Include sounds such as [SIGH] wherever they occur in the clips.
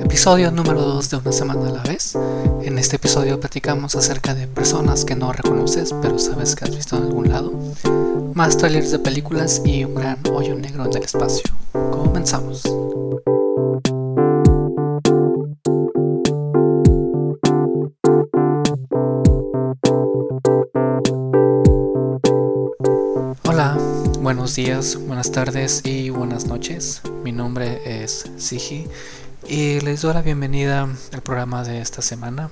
Episodio número 2 de Una semana a la vez. En este episodio platicamos acerca de personas que no reconoces pero sabes que has visto en algún lado, más trailers de películas y un gran hoyo negro en el espacio. Comenzamos. Buenos días, buenas tardes y buenas noches. Mi nombre es Sigi y les doy la bienvenida al programa de esta semana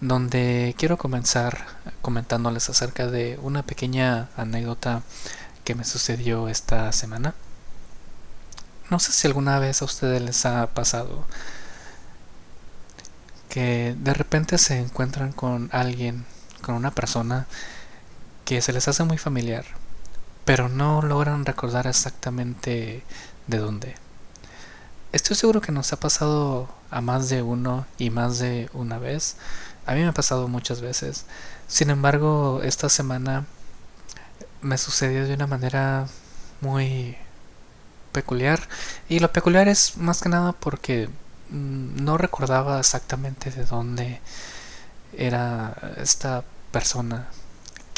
donde quiero comenzar comentándoles acerca de una pequeña anécdota que me sucedió esta semana. No sé si alguna vez a ustedes les ha pasado que de repente se encuentran con alguien, con una persona que se les hace muy familiar, pero no logran recordar exactamente de dónde. Estoy seguro que nos ha pasado a más de uno y más de una vez. A mí me ha pasado muchas veces. Sin embargo, esta semana me sucedió de una manera muy peculiar. Y lo peculiar es más que nada porque mm, no recordaba exactamente de dónde era esta persona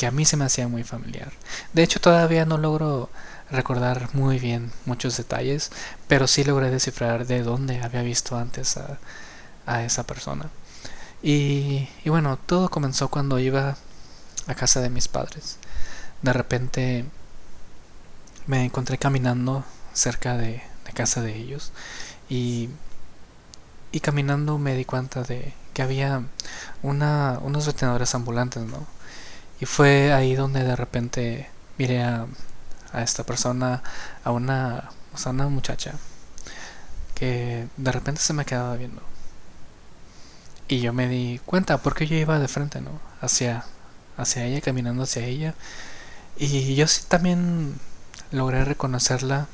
que a mí se me hacía muy familiar. De hecho, todavía no logro recordar muy bien muchos detalles, pero sí logré descifrar de dónde había visto antes a, a esa persona. Y, y, bueno, todo comenzó cuando iba a casa de mis padres. De repente me encontré caminando cerca de, de casa de ellos y, y, caminando me di cuenta de que había una, unos retenedores ambulantes, ¿no? Y fue ahí donde de repente miré a, a esta persona, a una, o sea, una muchacha que de repente se me quedaba viendo. Y yo me di cuenta porque yo iba de frente, ¿no? Hacia, hacia ella, caminando hacia ella. Y yo sí también logré reconocerla,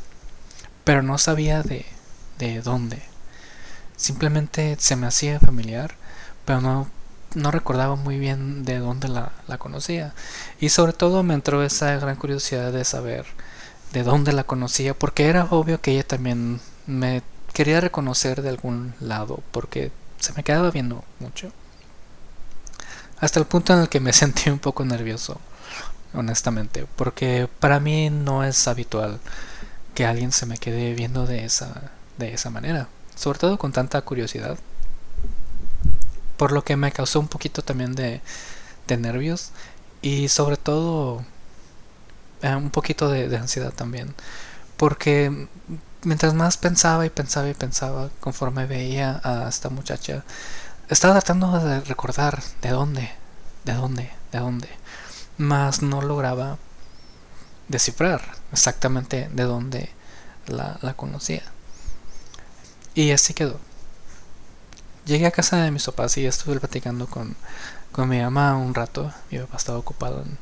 pero no sabía de, de dónde. Simplemente se me hacía familiar, pero no no recordaba muy bien de dónde la, la, conocía. Y sobre todo me entró esa gran curiosidad de saber de dónde la conocía, porque era obvio que ella también me quería reconocer de algún lado, porque se me quedaba viendo mucho. Hasta el punto en el que me [LAUGHS] sentí un poco nervioso, honestamente, porque para mí no es habitual que alguien se me quede viendo de esa, de esa manera, sobre todo con tanta curiosidad por lo que me causó un poquito también de, de nervios y sobre todo eh, un poquito de, ansiedad también. Porque mientras más pensaba y pensaba y pensaba conforme veía a esta muchacha estaba tratando de recordar de dónde de dónde de dónde más no lograba descifrar exactamente de dónde la, la conocía. Y así quedó Llegué a casa de mis papás y estuve platicando con, con mi mamá un rato. Mi papá estaba ocupado en,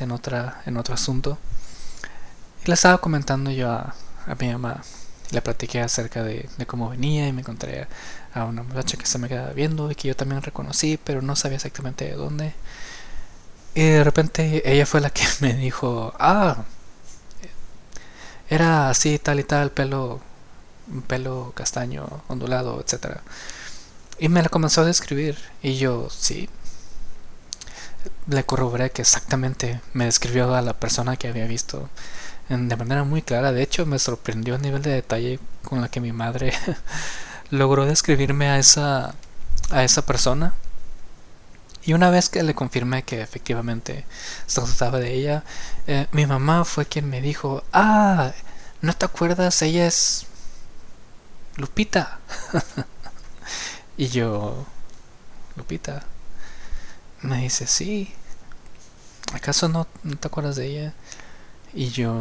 en, otra, en otro asunto. Y le estaba comentando yo a, a mi mamá. Le platiqué acerca de, de, cómo venía y me encontré a una muchacha que se me quedaba viendo y que yo también reconocí, pero no sabía exactamente de dónde. Y de repente ella fue la que [LAUGHS] me dijo, ah, era así, tal y tal, pelo, pelo castaño, ondulado, etcétera. Y me la comenzó a describir. Y yo, sí. Le corroboré que exactamente me describió a la persona que había visto de manera muy clara. De hecho, me sorprendió el nivel de detalle con la que mi madre [LAUGHS] logró describirme a esa, a esa persona. Y una vez que le confirmé que efectivamente se trataba de ella, eh, mi mamá fue quien me dijo, ah, ¿no te acuerdas? Ella es Lupita. [LAUGHS] Y yo, Lupita, me dice, sí, ¿acaso no, no te acuerdas de ella? Y yo,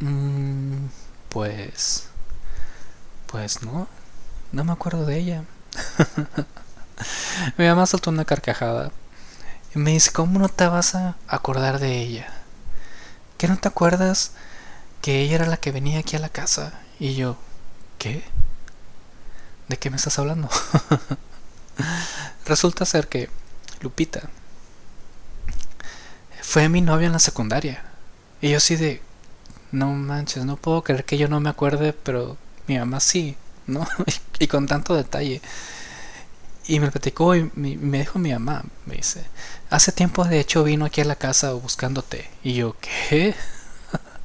mmm, pues, pues no, no me acuerdo de ella. [LAUGHS] Mi mamá soltó una carcajada y me dice, ¿cómo no te vas a acordar de ella? ¿Qué no te acuerdas que ella era la que venía aquí a la casa? Y yo, ¿qué? ¿De qué me estás hablando? [LAUGHS] Resulta ser que Lupita fue mi novia en la secundaria. Y yo así de... no manches, no puedo creer que yo no me acuerde, pero mi mamá sí, ¿no? [LAUGHS] y con tanto detalle. Y me platicó y me dijo mi mamá, me dice, hace tiempo de hecho vino aquí a la casa buscándote. Y yo, ¿qué?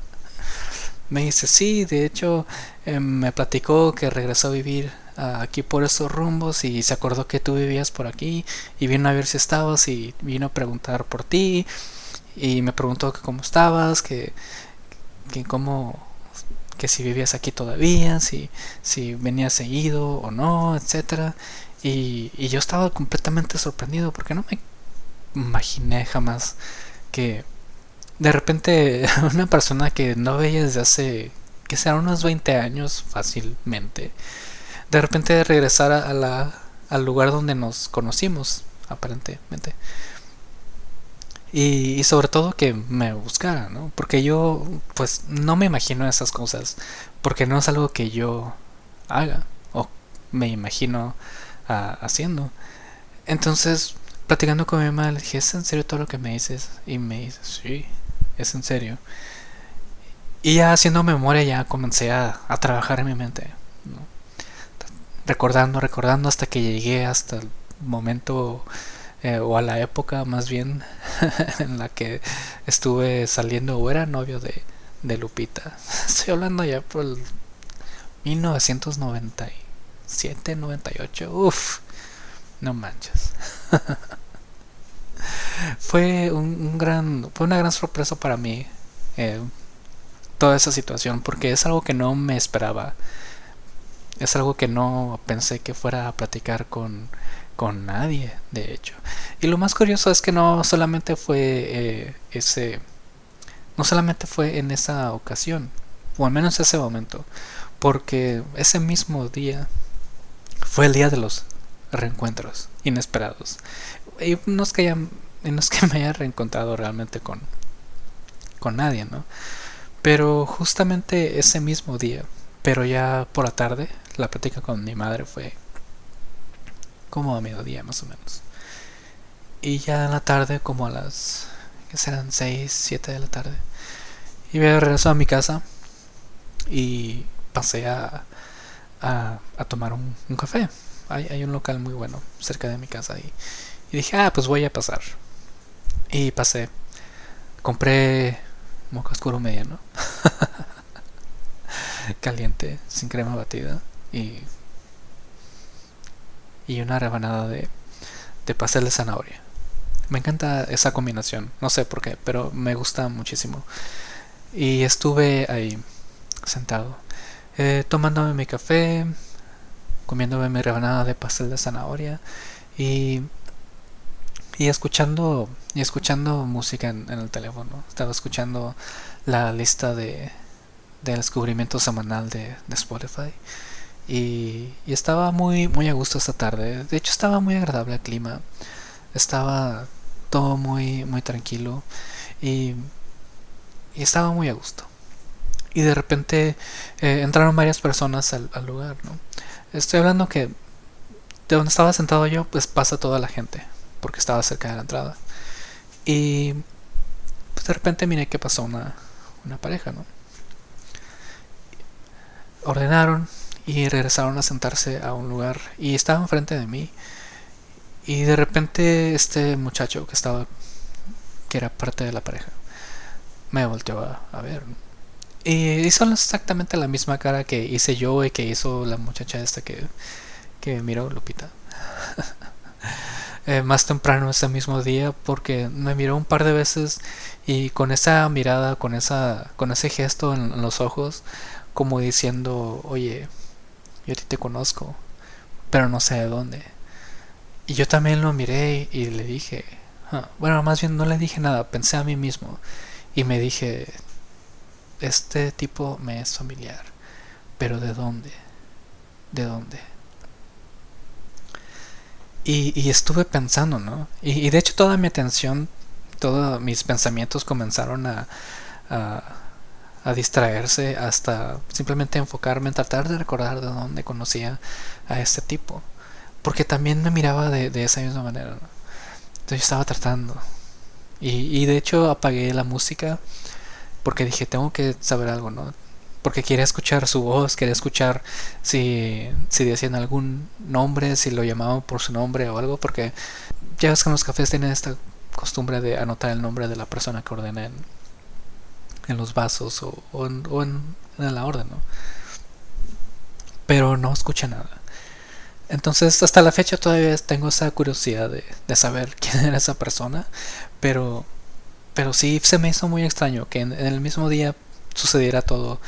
[LAUGHS] me dice, sí, de hecho em, me platicó que regresó a vivir aquí por estos rumbos y se acordó que tú vivías por aquí y vino a ver si estabas y vino a preguntar por ti y me preguntó que cómo estabas, que, que cómo que si vivías aquí todavía, si, si venías seguido o no, etcétera. Y, y yo estaba completamente sorprendido porque no me imaginé jamás que de repente [LAUGHS] una persona que no veía desde hace que sean unos 20 años fácilmente de repente regresar a la, al lugar donde nos conocimos aparentemente y, sobre todo que me buscara, ¿no? Porque yo, pues, no me imagino esas cosas, porque no es algo que yo haga o me imagino ah, haciendo. Entonces, platicando con mi mamá, le dije, ¿es en serio todo lo que me dices? Y me dice, sí, es en serio. Y ya haciendo memoria ya comencé a, a trabajar en mi mente, ¿no? Recordando, recordando hasta que llegué hasta el momento eh, o a la época más bien [LAUGHS] en la que estuve saliendo o era novio de, de Lupita. [LAUGHS] Estoy hablando ya por el 1997, 98. Uff, no manches. [LAUGHS] fue un, gran, fue una gran sorpresa para mí eh, toda esa situación porque es algo que no me esperaba. Es algo que no pensé que fuera a platicar con con nadie, de hecho. Y lo más curioso es que no solamente fue eh, ese, no solamente fue en esa ocasión, o al menos ese momento, porque ese mismo día fue el día de los reencuentros inesperados. Y no es que, no es que [LAUGHS] me haya reencontrado realmente con, con nadie, ¿no? Pero justamente ese mismo día, pero ya por la tarde, la plática con mi madre fue como a mediodía más o menos. Y ya en la tarde, como a las, que serán 6, 7 de la tarde, y me regreso a mi casa y pasé a, a, tomar un, café. Hay, hay, un local muy bueno cerca de mi casa y, y dije, ah, pues voy a pasar. Y pasé. Compré moca oscuro mediano. [LAUGHS] Caliente, sin crema batida. Y y una rebanada de, de pastel de zanahoria. Me encanta esa combinación, no sé por qué, pero me gusta muchísimo. Y estuve ahí sentado, eh, tomándome mi café, comiéndome mi rebanada de pastel de zanahoria y, y escuchando y escuchando música en, el teléfono. Estaba escuchando la lista de del descubrimiento semanal de, de Spotify y, estaba muy, muy a gusto esta tarde. De hecho, estaba muy agradable el clima. Estaba todo muy, muy tranquilo. Y, y estaba muy a gusto. Y de repente eh, entraron varias personas al, lugar. ¿no? Estoy hablando que de donde estaba sentado yo, pues pasa toda la gente. Porque estaba cerca de la entrada. Y pues de repente miré que pasó una, una pareja, ¿no? Ordenaron, y regresaron a sentarse a un lugar y estaban enfrente de mí. Y de repente este muchacho que estaba que era parte de la pareja me volteó a, ver. Y hizo exactamente la misma cara que hice yo y que hizo la muchacha esta que, que miró Lupita. [LAUGHS] Eh, más temprano ese mismo día porque me miró un par de veces y con esa mirada con esa con ese gesto en los ojos como diciendo oye yo a ti te conozco, pero no sé de dónde. Y yo también lo miré y le dije, ah, bueno, más bien no le dije nada, pensé a mí mismo y me dije, este tipo me es familiar, pero ¿de dónde? ¿De dónde? Y, estuve pensando, ¿no? Y, de hecho toda mi atención, todos mis pensamientos comenzaron a distraerse hasta simplemente enfocarme en tratar de recordar de dónde conocía a este tipo. Porque también me miraba de, esa misma manera. Entonces yo estaba tratando. Y, de hecho apagué la música porque dije, tengo que saber algo, ¿no? Porque quería escuchar su voz, quería escuchar si, si decían algún nombre, si lo llamaban por su nombre o algo, porque ya ves que en los cafés tienen esta costumbre de anotar el nombre de la persona que ordena en, los vasos o, en, en, la orden, ¿no? Pero no escucha nada. Entonces, hasta la fecha todavía tengo esa curiosidad de, de saber [LAUGHS] quién era esa persona, pero, pero sí se me hizo muy extraño que en, el mismo día sucediera todo,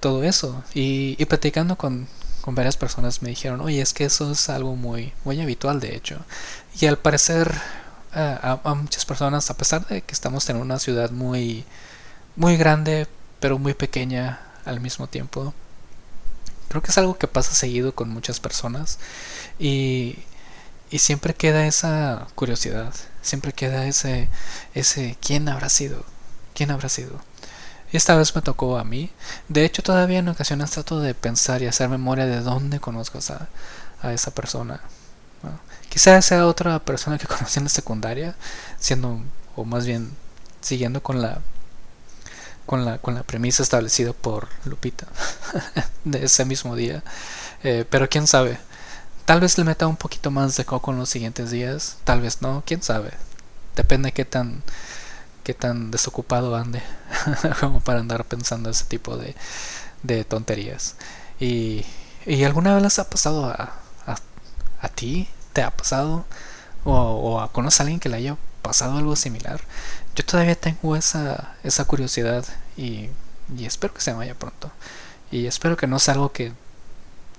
todo eso. Y, y platicando con, con varias personas me dijeron, oye, es que eso es algo muy, muy habitual de hecho. Y al parecer eh, a, a, muchas personas, a pesar de que estamos en una ciudad muy, muy grande, pero muy pequeña al mismo tiempo, creo que es algo que pasa seguido con muchas personas y, y siempre queda esa curiosidad, siempre queda ese, ese, ¿quién habrá sido? ¿Quién habrá sido? Esta vez me tocó a mí. De hecho, todavía en ocasiones trato de pensar y hacer memoria de dónde conozco a, a esa persona. quizás sea otra persona que conocí en la secundaria, siendo, o más bien, siguiendo con la con la, con la premisa establecida por Lupita [LAUGHS] de ese mismo día. Eh, pero quién sabe. Tal vez le meta un poquito más de coco en los siguientes días. Tal vez no. Quién sabe. Depende de qué tan qué tan desocupado ande [LAUGHS] como para andar pensando ese tipo de, de tonterías. Y, y, alguna vez les ha pasado a, a, ti? ¿Te ha pasado? ¿O, o a, conoces a alguien que le haya pasado algo similar? Yo todavía tengo esa, esa curiosidad y, y espero que se vaya pronto. Y espero que no sea algo que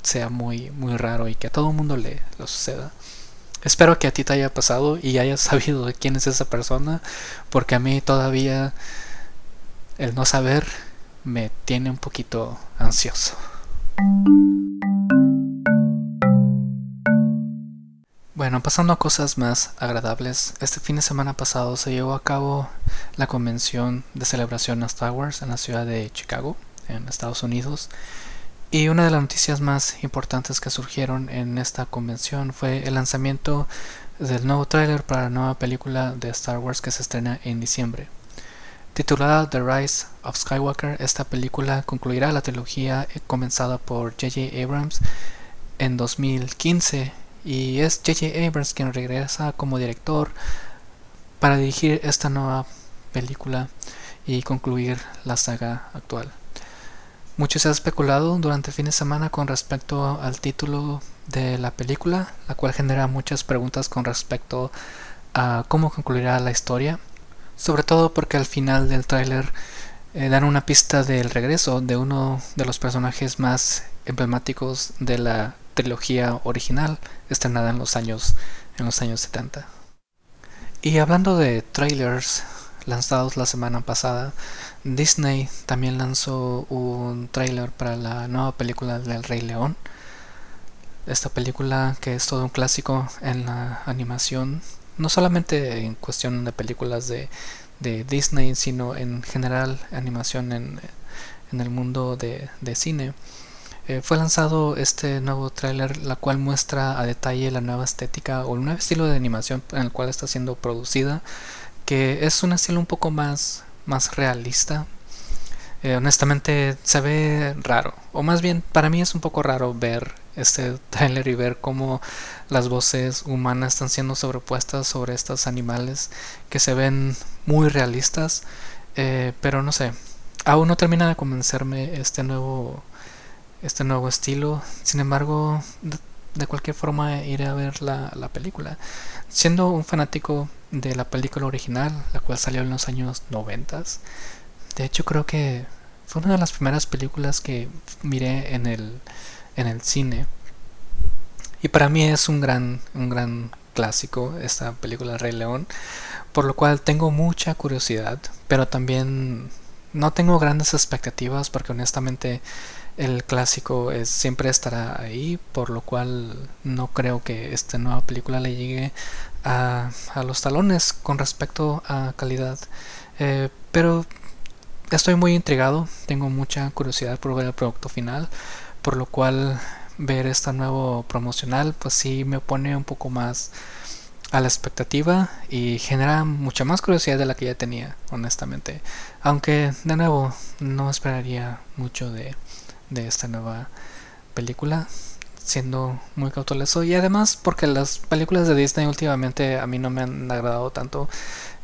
sea muy, muy raro y que a todo el mundo le lo suceda. Espero que a ti te haya pasado y hayas [LAUGHS] sabido de quién es esa persona, porque a mí todavía el no saber me tiene un poquito ansioso. Bueno, pasando a cosas más agradables, este fin de semana pasado se llevó a cabo la convención de celebración a Star Wars en la ciudad de Chicago, en Estados Unidos. Y una de las noticias más importantes que surgieron en esta convención fue el lanzamiento del nuevo tráiler para la nueva película de Star Wars que se estrena en diciembre. Titulada The Rise of Skywalker, esta película concluirá la trilogía comenzada por J.J. Abrams en 2015 y es J.J. Abrams quien regresa como director para dirigir esta nueva película y concluir la saga actual. Mucho se ha especulado durante el fin de semana con respecto al título de la película, la cual genera muchas preguntas con respecto a cómo concluirá la historia, sobre todo porque al final del tráiler eh, dan una pista del regreso de uno de los personajes más emblemáticos de la trilogía original, estrenada en los años en los años 70. Y hablando de trailers, lanzados la semana pasada, Disney también lanzó un trailer para la nueva película del Rey León. Esta película que es todo un clásico en la animación, no solamente en cuestión de películas de, de Disney, sino en general animación en, en el mundo de, de cine. Eh, fue lanzado este nuevo tráiler, la cual muestra a detalle la nueva estética o el nuevo estilo de animación en el cual está siendo producida que es un estilo un poco más, más realista. Eh, honestamente se ve raro, o más bien para mí es un poco raro ver este trailer y ver cómo las voces humanas están siendo sobrepuestas sobre estos animales que se ven muy realistas, eh, pero no sé, aún no termina de convencerme este nuevo este nuevo estilo. Sin embargo, de, cualquier forma iré a ver la, la película. Siendo un fanático de la película original, la cual salió en los años 90. De hecho, creo que fue una de las primeras películas que miré en el, en el cine. Y para mí es un gran, un gran clásico esta película Rey León, por lo cual tengo mucha curiosidad, pero también no tengo grandes expectativas porque honestamente el clásico es, siempre estará ahí, por lo cual no creo que esta nueva película le llegue a, los talones con respecto a calidad. Eh, pero estoy muy intrigado, tengo mucha curiosidad por ver el producto final, por lo cual ver este nuevo promocional pues sí me pone un poco más a la expectativa y genera mucha más curiosidad de la que ya tenía, honestamente. Aunque, de nuevo, no esperaría mucho de, de esta nueva película, siendo muy cauteloso. Y además, porque las películas de Disney últimamente a mí no me han agradado tanto,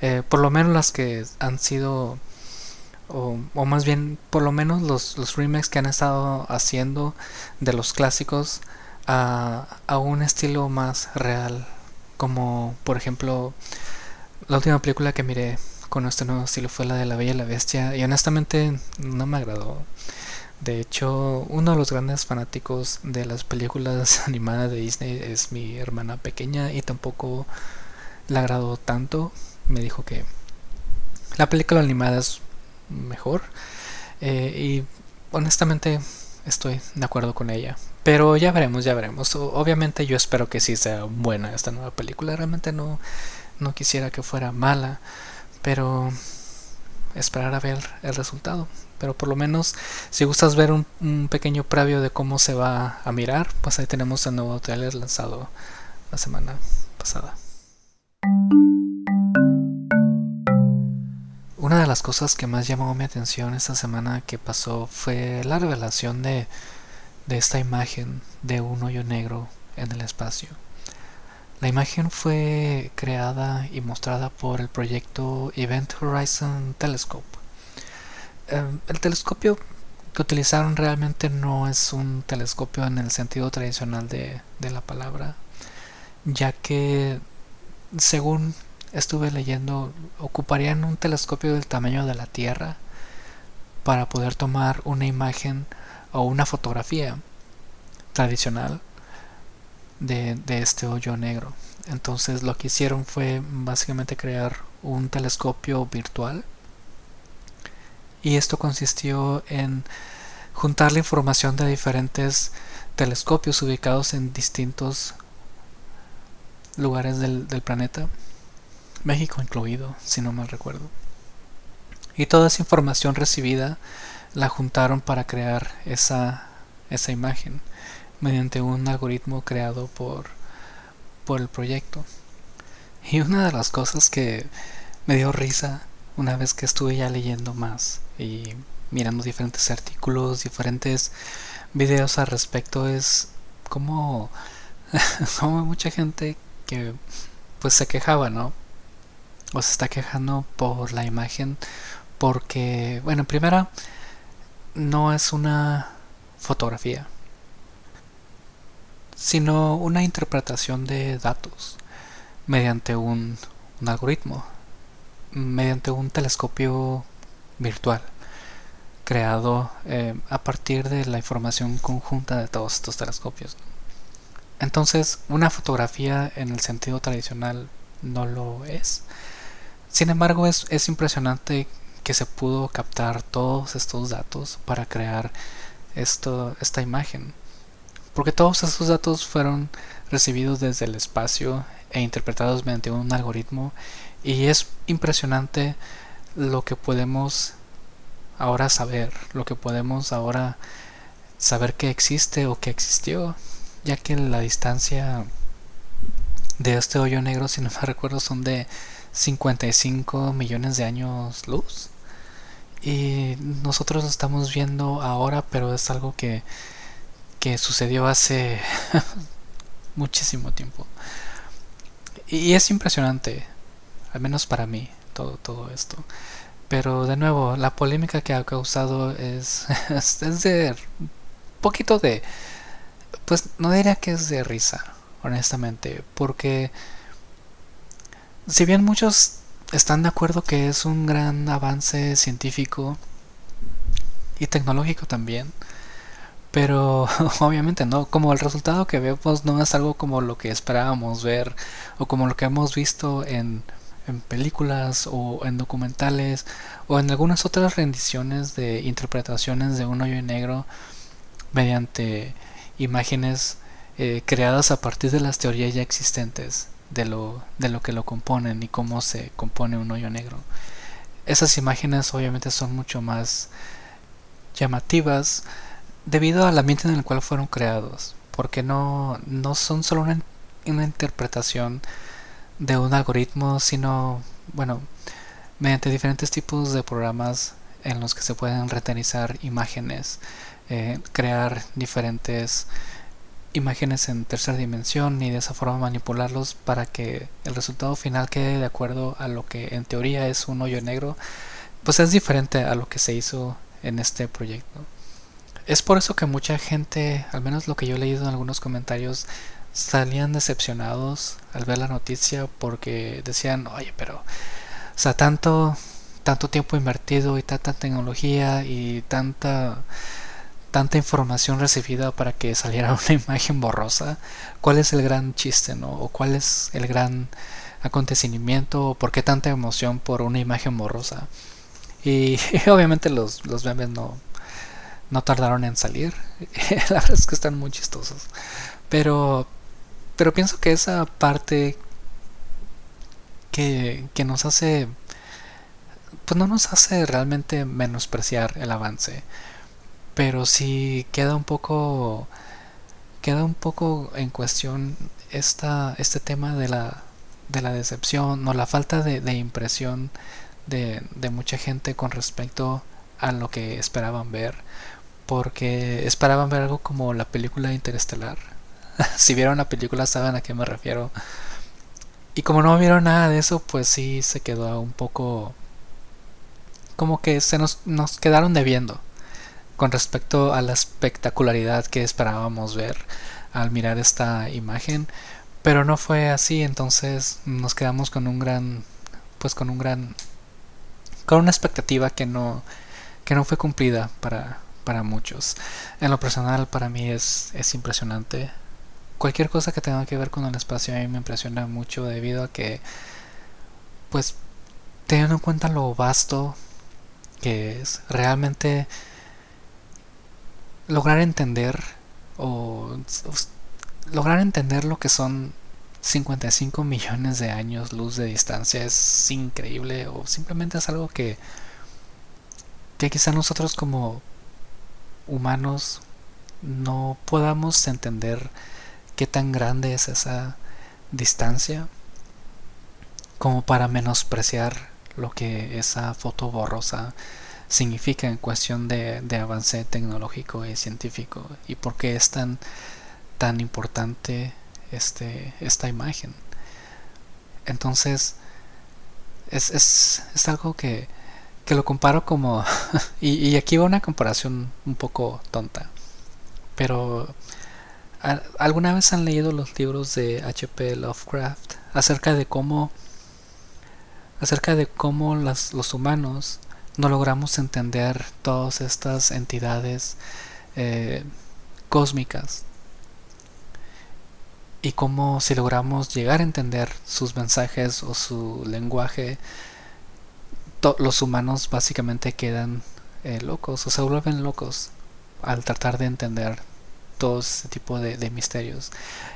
eh, por lo menos las que han sido o, o, más bien por lo menos los, los remakes que han estado haciendo de los clásicos a, a un estilo más real como por ejemplo la última película que miré con este nuevo estilo fue la de La Bella y la Bestia y honestamente no me agradó. De hecho, uno de los grandes fanáticos de las películas [LAUGHS] animadas de Disney es mi hermana pequeña y tampoco le agradó tanto. Me dijo que la película animada es mejor eh, y honestamente estoy de acuerdo con ella. Pero ya veremos, ya veremos. Obviamente yo espero que sí sea buena esta nueva película. Realmente no, no quisiera que fuera mala. Pero esperar a ver el resultado. Pero por lo menos si gustas ver un, pequeño previo de cómo se va a mirar, pues ahí tenemos el nuevo trailer lanzado la semana pasada. Una de las cosas que más llamó mi atención esta semana que pasó fue la revelación de esta imagen de un hoyo negro en el espacio. La imagen fue creada y mostrada por el proyecto Event Horizon Telescope. Em, el telescopio que utilizaron realmente no es un telescopio en el sentido tradicional de, de la palabra, ya que según estuve leyendo, ocuparían un telescopio del tamaño de la Tierra para poder tomar una imagen o una fotografía tradicional de, este hoyo negro. Entonces lo que hicieron fue básicamente crear un telescopio virtual y esto consistió en juntar la información de diferentes telescopios ubicados en distintos lugares del, del planeta, México incluido, si no mal recuerdo. Y toda esa información recibida la juntaron para crear esa, esa imagen mediante un algoritmo creado por, por el proyecto. Y una de las cosas que me dio risa una vez que estuve ya leyendo más y mirando diferentes artículos, diferentes videos al respecto es como, [LAUGHS] como mucha gente que pues se quejaba, ¿no? O se está quejando por la imagen porque, bueno, primero no es una fotografía, sino una interpretación de datos mediante un, un algoritmo, mediante un telescopio virtual creado eh, a partir de la información conjunta de todos estos telescopios. Entonces, una fotografía en el sentido tradicional no lo es. Sin embargo, es, es impresionante que se pudo captar todos estos datos para crear esto, esta imagen. Porque todos estos datos fueron recibidos desde el espacio e interpretados mediante un algoritmo y es impresionante lo que podemos ahora saber, lo que podemos ahora saber que existe o que existió, ya que la distancia de este hoyo negro, si no me recuerdo, son de 55 millones de años luz. Y nosotros lo estamos viendo ahora, pero es algo que, que sucedió hace [LAUGHS] muchísimo tiempo. Y es impresionante, al menos para mí, todo, todo esto. Pero de nuevo, la polémica que ha causado es, [LAUGHS] es de un poquito de... Pues no diría que es de risa, honestamente, porque si bien muchos están de acuerdo que es un gran avance científico y tecnológico también. Pero [LAUGHS] obviamente no, como el resultado que vemos no es algo como lo que esperábamos ver o como lo que hemos visto en, películas o en documentales o en algunas otras rendiciones de interpretaciones de un hoyo negro mediante imágenes eh, creadas a partir de las teorías ya existentes de lo, de lo que lo componen y cómo se compone un hoyo negro. Esas imágenes obviamente son mucho más llamativas debido al ambiente en el cual fueron creados, porque no, no son solo una, una interpretación de un algoritmo, sino, bueno, mediante diferentes tipos de programas en los que se pueden retenizar imágenes, eh, crear diferentes imágenes en tercera dimensión y de esa forma manipularlos para que el resultado final quede de acuerdo a lo que en teoría es un hoyo negro, pues es diferente a lo que se hizo en este proyecto. Es por eso que mucha gente, al menos lo que yo he leído en algunos comentarios, salían decepcionados al ver la noticia porque decían, oye, pero, o sea, tanto, tanto tiempo invertido y tanta tecnología y tanta tanta información recibida para que saliera [LAUGHS] una imagen borrosa, ¿cuál es el gran chiste, no? ¿O cuál es el gran acontecimiento? ¿O por qué tanta emoción por una imagen borrosa? Y, [LAUGHS] obviamente los, los memes no, no tardaron en salir. [LAUGHS] La verdad es que están muy chistosos. Pero, pero pienso que esa parte que, que nos hace, pues no nos hace realmente menospreciar el avance pero sí queda un poco queda un poco en cuestión esta, este tema de la, de la decepción o la falta de, impresión de, de, mucha gente con respecto a lo que esperaban ver porque esperaban ver algo como la película Interestelar. [LAUGHS] Si vieron la película saben a qué me refiero. Y como no vieron nada de eso pues sí se quedó un poco como que se nos, nos quedaron debiendo con respecto a la espectacularidad que esperábamos ver al mirar esta imagen. Pero no fue así entonces nos quedamos con un gran pues con un gran con una expectativa que no que no fue cumplida para para muchos. En lo personal para mí es es impresionante. Cualquier cosa que tenga que ver con el espacio a mí me impresiona mucho debido a que pues teniendo en cuenta lo vasto que es realmente lograr entender o, lograr entender lo que son 55 millones de años luz de distancia es increíble o simplemente es algo que que quizá nosotros como humanos no podamos entender qué tan grande es esa distancia como para menospreciar lo que esa foto borrosa significa en cuestión de, avance tecnológico y científico y por qué es tan, tan importante este, esta imagen. Entonces, es, es, es algo que, que, lo comparo como... [LAUGHS] y, aquí va una comparación un poco tonta. Pero, ¿alguna vez han leído los libros de H.P. Lovecraft acerca de cómo... acerca de cómo las, los humanos no logramos entender todas estas entidades eh, cósmicas y cómo si logramos llegar a entender sus mensajes o su lenguaje los humanos básicamente quedan eh, locos o se vuelven locos al tratar de entender todo ese tipo de, misterios.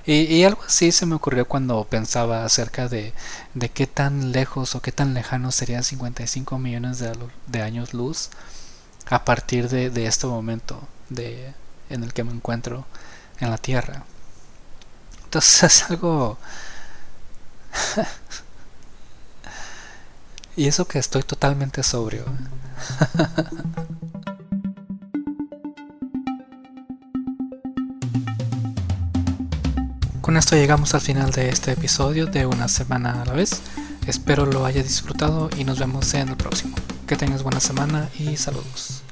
Y, algo así se me ocurrió cuando pensaba acerca de, de qué tan lejos o qué tan lejano serían 55 millones de, años luz a partir de, de, este momento de, en el que me encuentro en la Tierra. Entonces [LAUGHS] es algo... [LAUGHS] y eso que estoy totalmente sobrio. Con esto llegamos al final de este episodio de una semana a la vez. Espero lo haya disfrutado y nos vemos en el próximo. Que tengas buena semana y saludos.